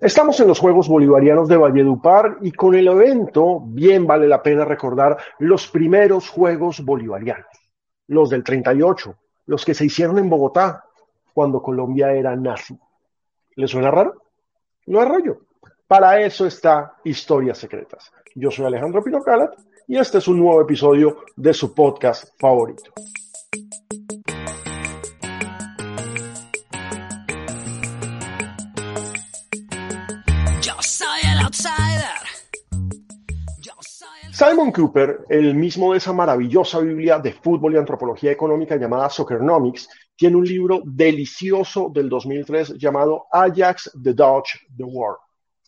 Estamos en los Juegos Bolivarianos de Valledupar y con el evento bien vale la pena recordar los primeros Juegos Bolivarianos, los del 38, los que se hicieron en Bogotá cuando Colombia era nazi. ¿Le suena raro? No es rollo. Para eso está Historias Secretas. Yo soy Alejandro Pino Calat y este es un nuevo episodio de su podcast favorito. Simon Cooper, el mismo de esa maravillosa Biblia de fútbol y antropología económica llamada Soccernomics, tiene un libro delicioso del 2003 llamado Ajax, the Dutch, the War.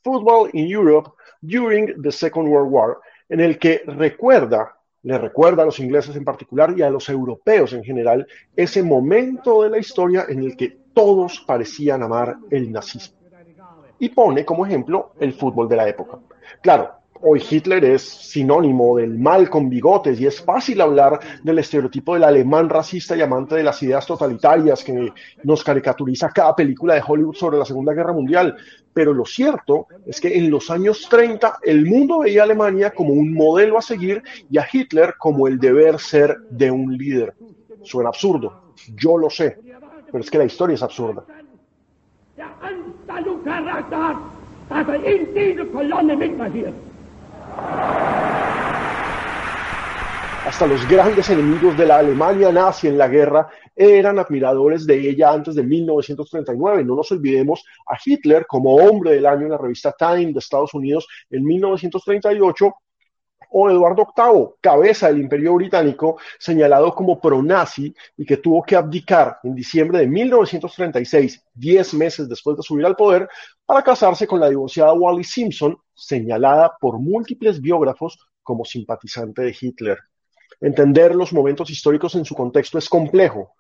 Football in Europe During the Second World War, en el que recuerda, le recuerda a los ingleses en particular y a los europeos en general, ese momento de la historia en el que todos parecían amar el nazismo. Y pone como ejemplo el fútbol de la época. Claro, Hoy Hitler es sinónimo del mal con bigotes y es fácil hablar del estereotipo del alemán racista y amante de las ideas totalitarias que nos caricaturiza cada película de Hollywood sobre la Segunda Guerra Mundial. Pero lo cierto es que en los años 30 el mundo veía a Alemania como un modelo a seguir y a Hitler como el deber ser de un líder. Suena absurdo, yo lo sé, pero es que la historia es absurda. Hasta los grandes enemigos de la Alemania nazi en la guerra eran admiradores de ella antes de 1939. No nos olvidemos a Hitler como hombre del año en la revista Time de Estados Unidos en 1938 o Eduardo VIII, cabeza del Imperio Británico, señalado como pro-nazi y que tuvo que abdicar en diciembre de 1936, diez meses después de subir al poder, para casarse con la divorciada Wally Simpson, señalada por múltiples biógrafos como simpatizante de Hitler. Entender los momentos históricos en su contexto es complejo,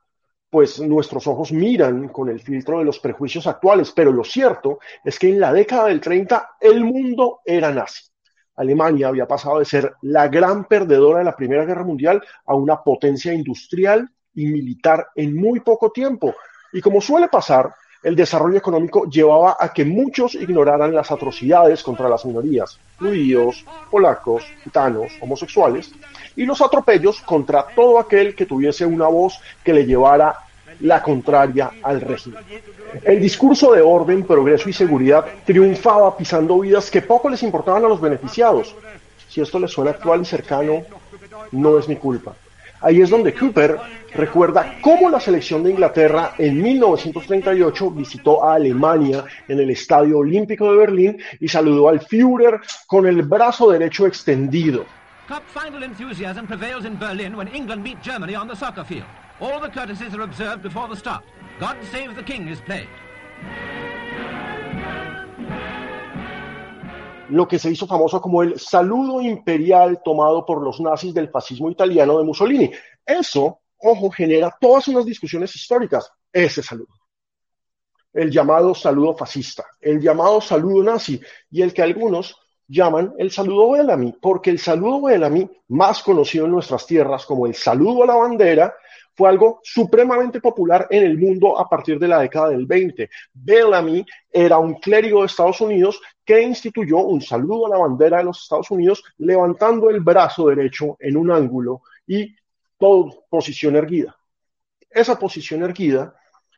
pues nuestros ojos miran con el filtro de los prejuicios actuales, pero lo cierto es que en la década del 30 el mundo era nazi. Alemania había pasado de ser la gran perdedora de la Primera Guerra Mundial a una potencia industrial y militar en muy poco tiempo. Y como suele pasar, el desarrollo económico llevaba a que muchos ignoraran las atrocidades contra las minorías, judíos, polacos, gitanos, homosexuales, y los atropellos contra todo aquel que tuviese una voz que le llevara la contraria al régimen. El discurso de orden, progreso y seguridad triunfaba pisando vidas que poco les importaban a los beneficiados. Si esto les suena actual y cercano, no es mi culpa. Ahí es donde Cooper recuerda cómo la selección de Inglaterra en 1938 visitó a Alemania en el Estadio Olímpico de Berlín y saludó al Führer con el brazo derecho extendido. Cup final enthusiasm prevails in Berlin when England meet Germany on the soccer field. All the courtesies are observed before the start. God Save the King is played. Lo que se hizo famoso como el saludo imperial tomado por los nazis del fascismo italiano de Mussolini. Eso, ojo, genera todas unas discusiones históricas, ese saludo. El llamado saludo fascista, el llamado saludo nazi y el que algunos llaman el saludo Bellamy, porque el saludo Bellamy, más conocido en nuestras tierras como el saludo a la bandera, fue algo supremamente popular en el mundo a partir de la década del 20. Bellamy era un clérigo de Estados Unidos que instituyó un saludo a la bandera de los Estados Unidos levantando el brazo derecho en un ángulo y todo posición erguida. Esa posición erguida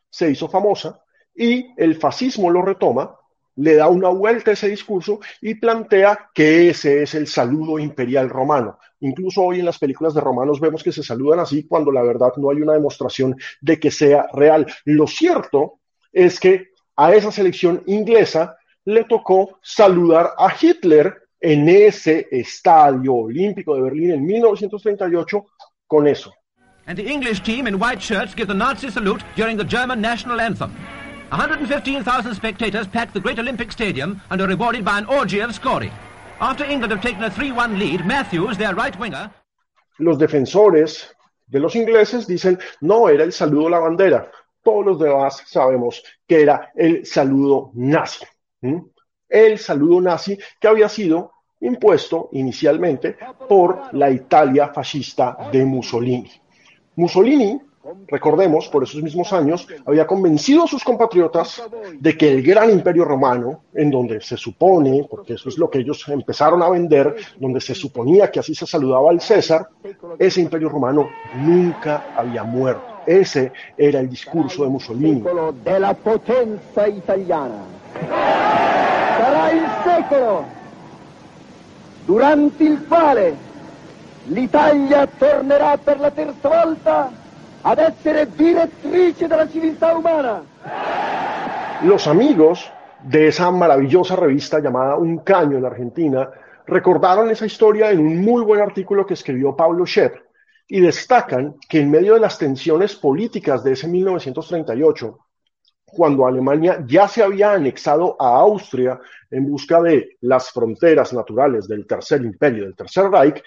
se hizo famosa y el fascismo lo retoma le da una vuelta a ese discurso y plantea que ese es el saludo imperial romano. Incluso hoy en las películas de romanos vemos que se saludan así cuando la verdad no hay una demostración de que sea real. Lo cierto es que a esa selección inglesa le tocó saludar a Hitler en ese estadio olímpico de Berlín en 1938 con eso. And the English team in white shirts give the Nazi salute during the German national anthem. 115,000 spectators packed the Great Olympic Stadium and are rewarded by an orgy of scoring. After England have taken a 3-1 lead, Matthews, their right winger... Los defensores de los ingleses dicen, no, era el saludo a la bandera. Todos los demás sabemos que era el saludo nazi. El saludo nazi que había sido impuesto inicialmente por la Italia fascista de Mussolini. Mussolini recordemos, por esos mismos años, había convencido a sus compatriotas de que el gran imperio romano, en donde se supone, porque eso es lo que ellos empezaron a vender, donde se suponía que así se saludaba al César, ese imperio romano nunca había muerto. Ese era il discorso di Mussolini. Della potenza italiana. Sarà il secolo durante il quale l'Italia tornerà per la terza volta ad essere direttrice della civiltà umana. Los amigos de esa maravillosa revista llamada Un Caño en Argentina recordaron esa historia en un muy buen artículo que escribió Pablo Schepp y destacan que en medio de las tensiones políticas de ese 1938, cuando Alemania ya se había anexado a Austria en busca de las fronteras naturales del Tercer Imperio, del Tercer Reich,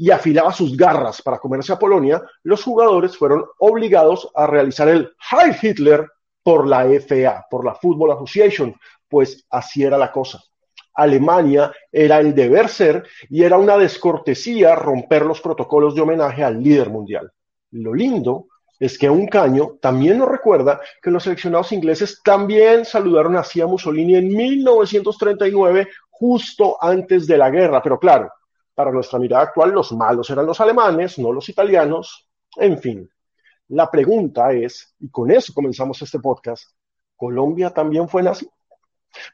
y afilaba sus garras para comerse a Polonia, los jugadores fueron obligados a realizar el Heil Hitler por la FA, por la Football Association, pues así era la cosa. Alemania era el deber ser y era una descortesía romper los protocolos de homenaje al líder mundial. Lo lindo es que un caño también nos recuerda que los seleccionados ingleses también saludaron así a Mussolini en 1939, justo antes de la guerra. Pero claro, para nuestra mirada actual, los malos eran los alemanes, no los italianos. En fin, la pregunta es, y con eso comenzamos este podcast, ¿Colombia también fue nazi?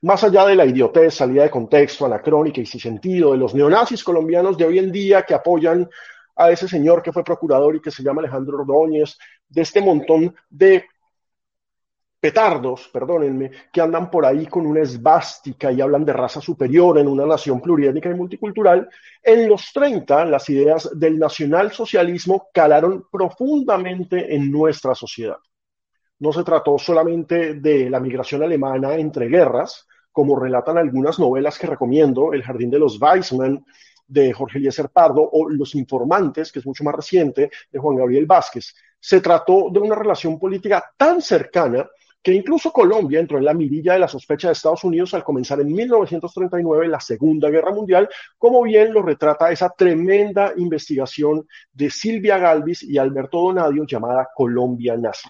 Más allá de la idiotez, salida de contexto, anacrónica y sin sentido de los neonazis colombianos de hoy en día que apoyan a ese señor que fue procurador y que se llama Alejandro Ordóñez, de este montón de petardos, perdónenme, que andan por ahí con una esvástica y hablan de raza superior en una nación pluriétnica y multicultural, en los 30 las ideas del nacionalsocialismo calaron profundamente en nuestra sociedad no se trató solamente de la migración alemana entre guerras, como relatan algunas novelas que recomiendo, El Jardín de los Weissman, de Jorge Eliezer Pardo, o Los Informantes, que es mucho más reciente, de Juan Gabriel Vázquez. Se trató de una relación política tan cercana que incluso Colombia entró en la mirilla de la sospecha de Estados Unidos al comenzar en 1939 la Segunda Guerra Mundial, como bien lo retrata esa tremenda investigación de Silvia Galvis y Alberto Donadio llamada Colombia Nazi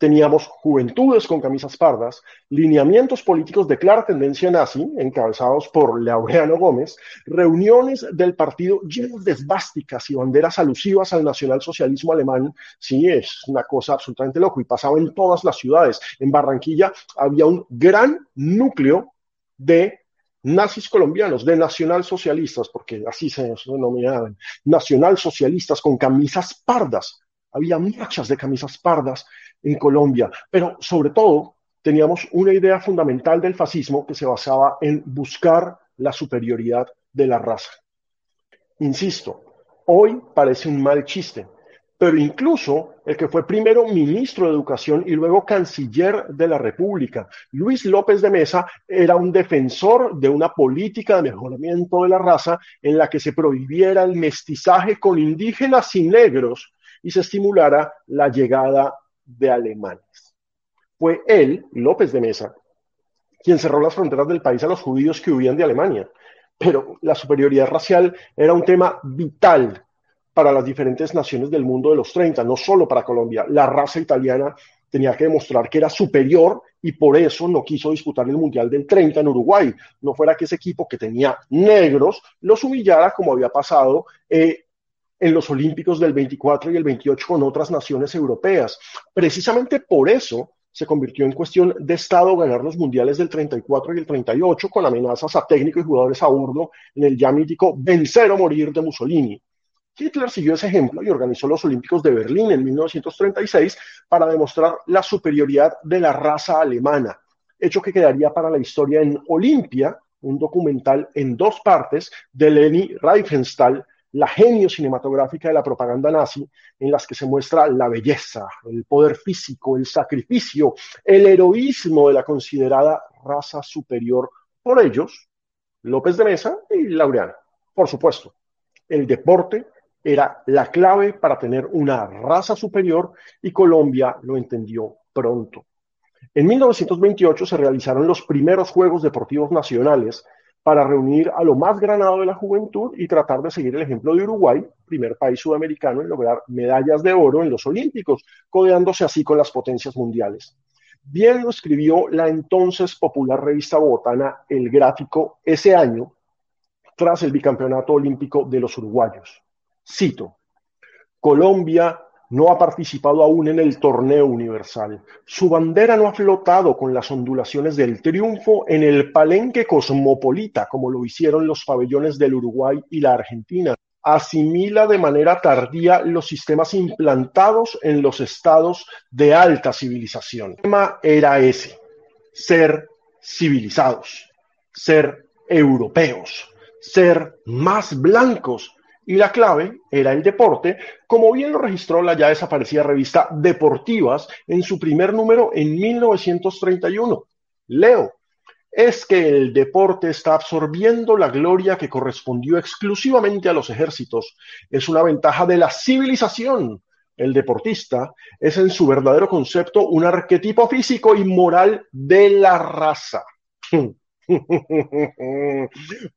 teníamos juventudes con camisas pardas, lineamientos políticos de clara tendencia nazi, encabezados por Laureano Gómez, reuniones del partido llenas de esvásticas y banderas alusivas al nacionalsocialismo alemán. Sí, es una cosa absolutamente loco y pasaba en todas las ciudades. En Barranquilla había un gran núcleo de nazis colombianos, de nacionalsocialistas, porque así se denominaban, nacionalsocialistas con camisas pardas. Había muchas de camisas pardas en Colombia, pero sobre todo teníamos una idea fundamental del fascismo que se basaba en buscar la superioridad de la raza. Insisto, hoy parece un mal chiste, pero incluso el que fue primero ministro de Educación y luego canciller de la República, Luis López de Mesa, era un defensor de una política de mejoramiento de la raza en la que se prohibiera el mestizaje con indígenas y negros y se estimulara la llegada de alemanes. Fue él, López de Mesa, quien cerró las fronteras del país a los judíos que huían de Alemania. Pero la superioridad racial era un tema vital para las diferentes naciones del mundo de los 30, no solo para Colombia. La raza italiana tenía que demostrar que era superior y por eso no quiso disputar el Mundial del 30 en Uruguay. No fuera que ese equipo que tenía negros los humillara como había pasado eh, en los Olímpicos del 24 y el 28 con otras naciones europeas. Precisamente por eso se convirtió en cuestión de Estado ganar los mundiales del 34 y el 38 con amenazas a técnicos y jugadores a bordo en el ya mítico vencer o morir de Mussolini. Hitler siguió ese ejemplo y organizó los Olímpicos de Berlín en 1936 para demostrar la superioridad de la raza alemana, hecho que quedaría para la historia en Olimpia, un documental en dos partes de Leni Riefenstahl, la genio cinematográfica de la propaganda nazi, en las que se muestra la belleza, el poder físico, el sacrificio, el heroísmo de la considerada raza superior por ellos, López de Mesa y Laureano. Por supuesto, el deporte era la clave para tener una raza superior y Colombia lo entendió pronto. En 1928 se realizaron los primeros Juegos Deportivos Nacionales para reunir a lo más granado de la juventud y tratar de seguir el ejemplo de Uruguay, primer país sudamericano en lograr medallas de oro en los Olímpicos, codeándose así con las potencias mundiales. Bien lo escribió la entonces popular revista bogotana El Gráfico ese año, tras el bicampeonato olímpico de los uruguayos. Cito, Colombia no ha participado aún en el torneo universal. Su bandera no ha flotado con las ondulaciones del triunfo en el palenque cosmopolita, como lo hicieron los pabellones del Uruguay y la Argentina. Asimila de manera tardía los sistemas implantados en los estados de alta civilización. El tema era ese, ser civilizados, ser europeos, ser más blancos, y la clave era el deporte, como bien lo registró la ya desaparecida revista Deportivas en su primer número en 1931. Leo, es que el deporte está absorbiendo la gloria que correspondió exclusivamente a los ejércitos. Es una ventaja de la civilización. El deportista es en su verdadero concepto un arquetipo físico y moral de la raza.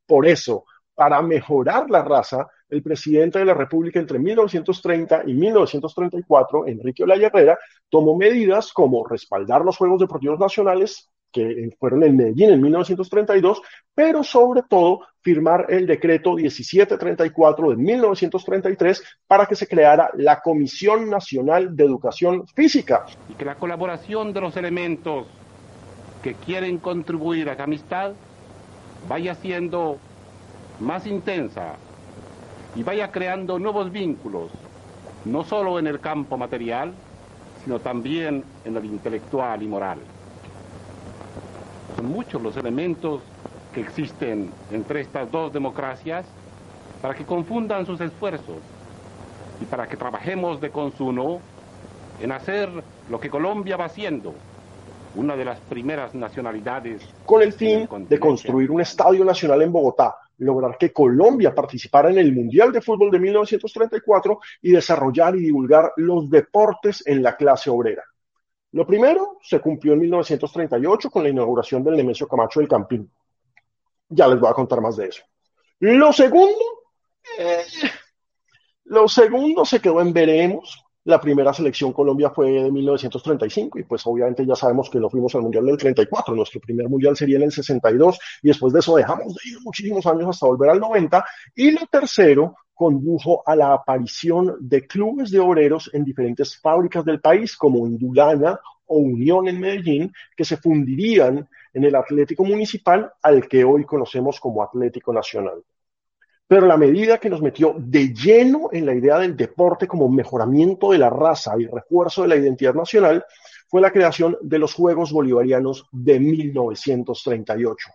Por eso, para mejorar la raza, el presidente de la República entre 1930 y 1934, Enrique Olaya Herrera, tomó medidas como respaldar los Juegos Deportivos Nacionales, que fueron en Medellín en 1932, pero sobre todo firmar el decreto 1734 de 1933 para que se creara la Comisión Nacional de Educación Física. Y que la colaboración de los elementos que quieren contribuir a la amistad vaya siendo más intensa y vaya creando nuevos vínculos, no solo en el campo material, sino también en el intelectual y moral. Son muchos los elementos que existen entre estas dos democracias para que confundan sus esfuerzos y para que trabajemos de consumo en hacer lo que Colombia va haciendo, una de las primeras nacionalidades. Con el fin de construir un estadio nacional en Bogotá, lograr que Colombia participara en el Mundial de Fútbol de 1934 y desarrollar y divulgar los deportes en la clase obrera. Lo primero se cumplió en 1938 con la inauguración del Nemesio Camacho del Campín. Ya les voy a contar más de eso. Lo segundo, eh, lo segundo se quedó en veremos, la primera selección Colombia fue de 1935 y pues obviamente ya sabemos que no fuimos al Mundial del 34, nuestro primer Mundial sería en el 62 y después de eso dejamos de ir muchísimos años hasta volver al 90 y lo tercero condujo a la aparición de clubes de obreros en diferentes fábricas del país como Indulana o Unión en Medellín que se fundirían en el Atlético Municipal al que hoy conocemos como Atlético Nacional. Pero la medida que nos metió de lleno en la idea del deporte como mejoramiento de la raza y refuerzo de la identidad nacional fue la creación de los Juegos Bolivarianos de 1938.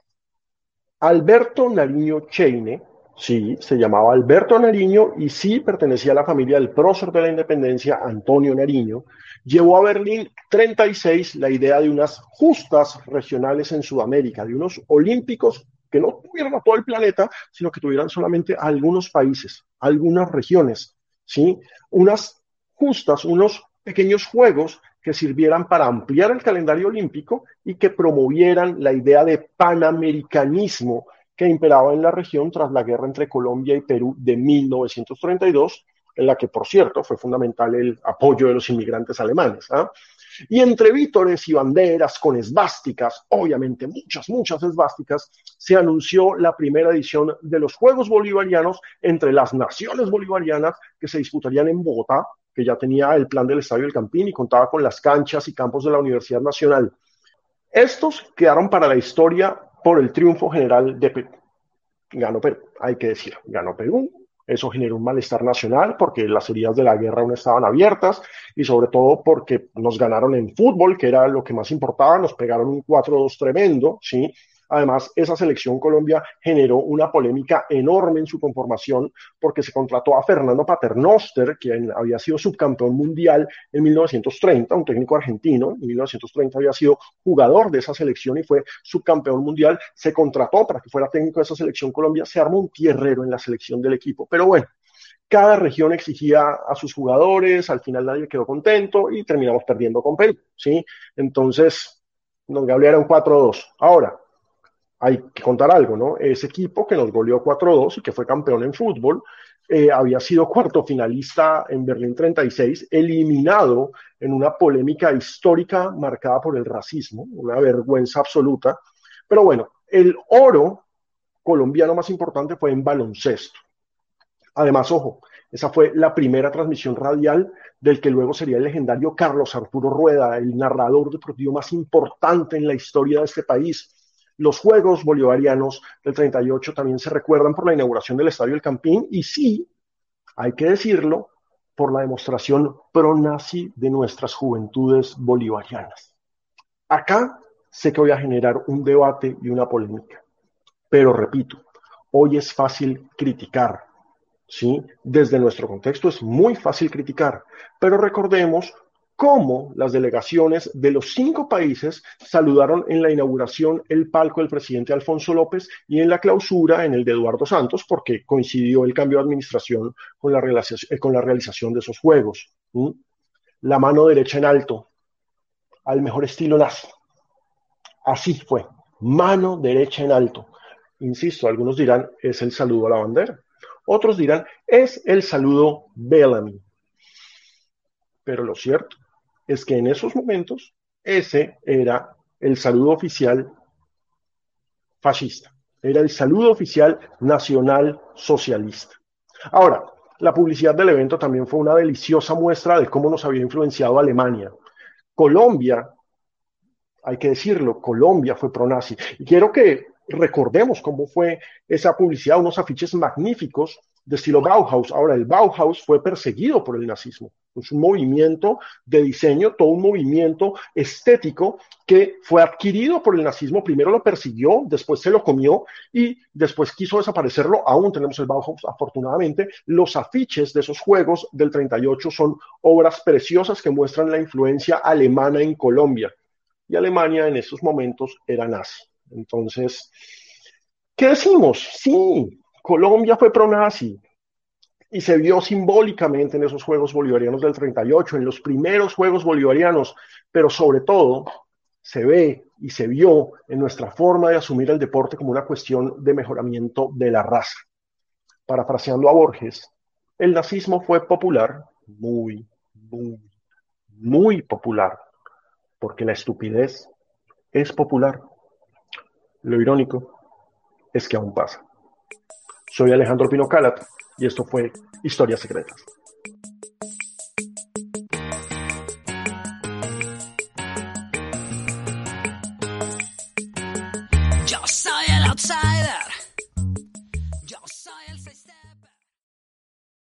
Alberto Nariño Cheine, sí, se llamaba Alberto Nariño y sí pertenecía a la familia del prócer de la independencia, Antonio Nariño, llevó a Berlín 36 la idea de unas justas regionales en Sudamérica, de unos olímpicos que no tuvieran a todo el planeta, sino que tuvieran solamente algunos países, algunas regiones, ¿sí? Unas justas, unos pequeños juegos que sirvieran para ampliar el calendario olímpico y que promovieran la idea de panamericanismo que imperaba en la región tras la guerra entre Colombia y Perú de 1932, en la que, por cierto, fue fundamental el apoyo de los inmigrantes alemanes. ¿ah? Y entre vítores y banderas con esvásticas, obviamente muchas, muchas esvásticas, se anunció la primera edición de los Juegos Bolivarianos entre las naciones bolivarianas que se disputarían en Bogotá, que ya tenía el plan del Estadio del Campín y contaba con las canchas y campos de la Universidad Nacional. Estos quedaron para la historia por el triunfo general de Perú. Ganó Perú, hay que decir, ganó Perú, eso generó un malestar nacional porque las heridas de la guerra aún estaban abiertas y sobre todo porque nos ganaron en fútbol, que era lo que más importaba, nos pegaron un 4-2 tremendo, ¿sí? Además, esa selección Colombia generó una polémica enorme en su conformación porque se contrató a Fernando Paternoster, quien había sido subcampeón mundial en 1930, un técnico argentino, en 1930 había sido jugador de esa selección y fue subcampeón mundial, se contrató para que fuera técnico de esa selección Colombia, se armó un tierrero en la selección del equipo, pero bueno, cada región exigía a sus jugadores, al final nadie quedó contento y terminamos perdiendo con Perú, ¿sí? Entonces, era un 4-2. Ahora, hay que contar algo, ¿no? Ese equipo que nos goleó 4-2 y que fue campeón en fútbol, eh, había sido cuarto finalista en Berlín 36, eliminado en una polémica histórica marcada por el racismo, una vergüenza absoluta. Pero bueno, el oro colombiano más importante fue en baloncesto. Además, ojo, esa fue la primera transmisión radial del que luego sería el legendario Carlos Arturo Rueda, el narrador deportivo más importante en la historia de este país. Los Juegos Bolivarianos del 38 también se recuerdan por la inauguración del Estadio El Campín y sí, hay que decirlo, por la demostración pro-nazi de nuestras juventudes bolivarianas. Acá sé que voy a generar un debate y una polémica, pero repito, hoy es fácil criticar, ¿sí? Desde nuestro contexto es muy fácil criticar, pero recordemos cómo las delegaciones de los cinco países saludaron en la inauguración el palco del presidente Alfonso López y en la clausura en el de Eduardo Santos, porque coincidió el cambio de administración con la, eh, realización de esos juegos. La mano derecha en alto, al mejor estilo nazi. Así fue, mano derecha en alto. Insisto, algunos dirán es el saludo a la bandera. Otros dirán, es el saludo Bellamy. Pero lo cierto es que en esos momentos ese era el saludo oficial fascista, era el saludo oficial nacional socialista. Ahora, la publicidad del evento también fue una deliciosa muestra de cómo nos había influenciado Alemania. Colombia, hay que decirlo, Colombia fue pro-nazi. Y quiero que recordemos cómo fue esa publicidad, unos afiches magníficos de estilo Bauhaus. Ahora, el Bauhaus fue perseguido por el nazismo. Es un movimiento de diseño, todo un movimiento estético que fue adquirido por el nazismo. Primero lo persiguió, después se lo comió y después quiso desaparecerlo. Aún tenemos el Bauhaus, afortunadamente. Los afiches de esos juegos del 38 son obras preciosas que muestran la influencia alemana en Colombia. Y Alemania en esos momentos era nazi. Entonces, ¿qué decimos? Sí, Colombia fue pro-nazi y se vio simbólicamente en esos Juegos Bolivarianos del 38, en los primeros Juegos Bolivarianos, pero sobre todo se ve y se vio en nuestra forma de asumir el deporte como una cuestión de mejoramiento de la raza. Parafraseando a Borges, el nazismo fue popular, muy, muy, muy popular, porque la estupidez es popular. Lo irónico es que aún pasa. Soy Alejandro Pino Calat y esto fue Historias Secretas.